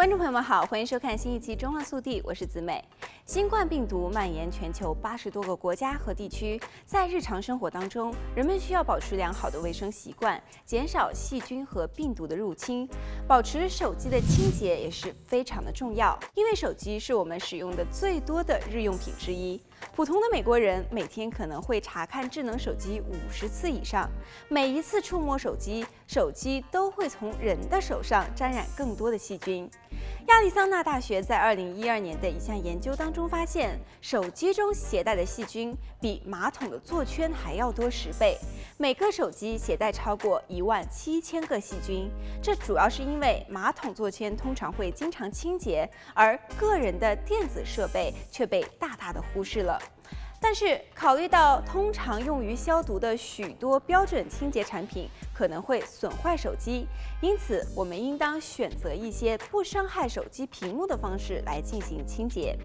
观众朋友们好，欢迎收看新一期《中澳速递》，我是子美。新冠病毒蔓延全球八十多个国家和地区，在日常生活当中，人们需要保持良好的卫生习惯，减少细菌和病毒的入侵。保持手机的清洁也是非常的重要，因为手机是我们使用的最多的日用品之一。普通的美国人每天可能会查看智能手机五十次以上，每一次触摸手机，手机都会从人的手上沾染更多的细菌。亚利桑那大学在二零一二年的一项研究当中发现，手机中携带的细菌比马桶的座圈还要多十倍。每个手机携带超过一万七千个细菌，这主要是因为马桶座圈通常会经常清洁，而个人的电子设备却被大大的忽视了。但是，考虑到通常用于消毒的许多标准清洁产品可能会损坏手机，因此我们应当选择一些不伤害手机屏幕的方式来进行清洁。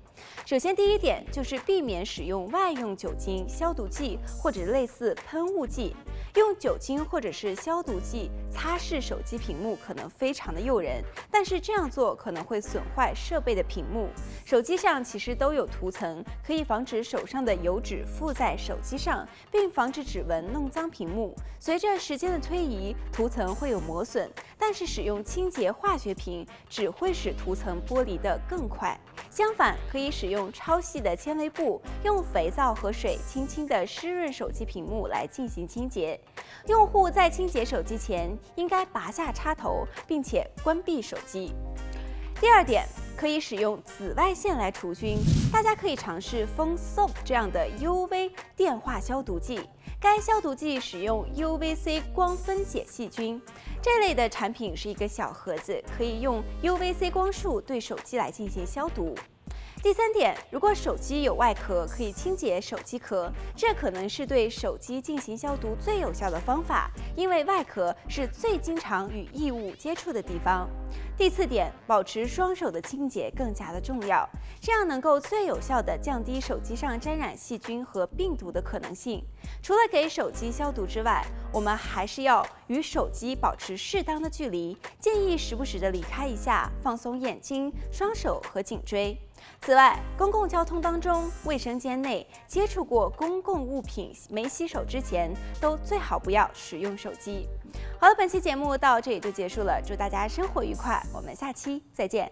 首先，第一点就是避免使用外用酒精、消毒剂或者类似喷雾剂。用酒精或者是消毒剂擦拭手机屏幕可能非常的诱人，但是这样做可能会损坏设备的屏幕。手机上其实都有涂层，可以防止手上的油脂附在手机上，并防止指纹弄脏屏幕。随着时间的推移，涂层会有磨损，但是使用清洁化学品只会使涂层剥离得更快。相反，可以使用超细的纤维布，用肥皂和水轻轻地湿润手机屏幕来进行清洁。用户在清洁手机前，应该拔下插头，并且关闭手机。第二点，可以使用紫外线来除菌。大家可以尝试 Phone Soap 这样的 UV 电话消毒剂。该消毒剂使用 UVC 光分解细菌。这类的产品是一个小盒子，可以用 UVC 光束对手机来进行消毒。第三点，如果手机有外壳，可以清洁手机壳，这可能是对手机进行消毒最有效的方法，因为外壳是最经常与异物接触的地方。第四点，保持双手的清洁更加的重要，这样能够最有效地降低手机上沾染细菌和病毒的可能性。除了给手机消毒之外，我们还是要与手机保持适当的距离，建议时不时的离开一下，放松眼睛、双手和颈椎。此外，公共交通当中、卫生间内接触过公共物品没洗手之前，都最好不要使用手机。好了，本期节目到这里就结束了，祝大家生活愉快，我们下期再见。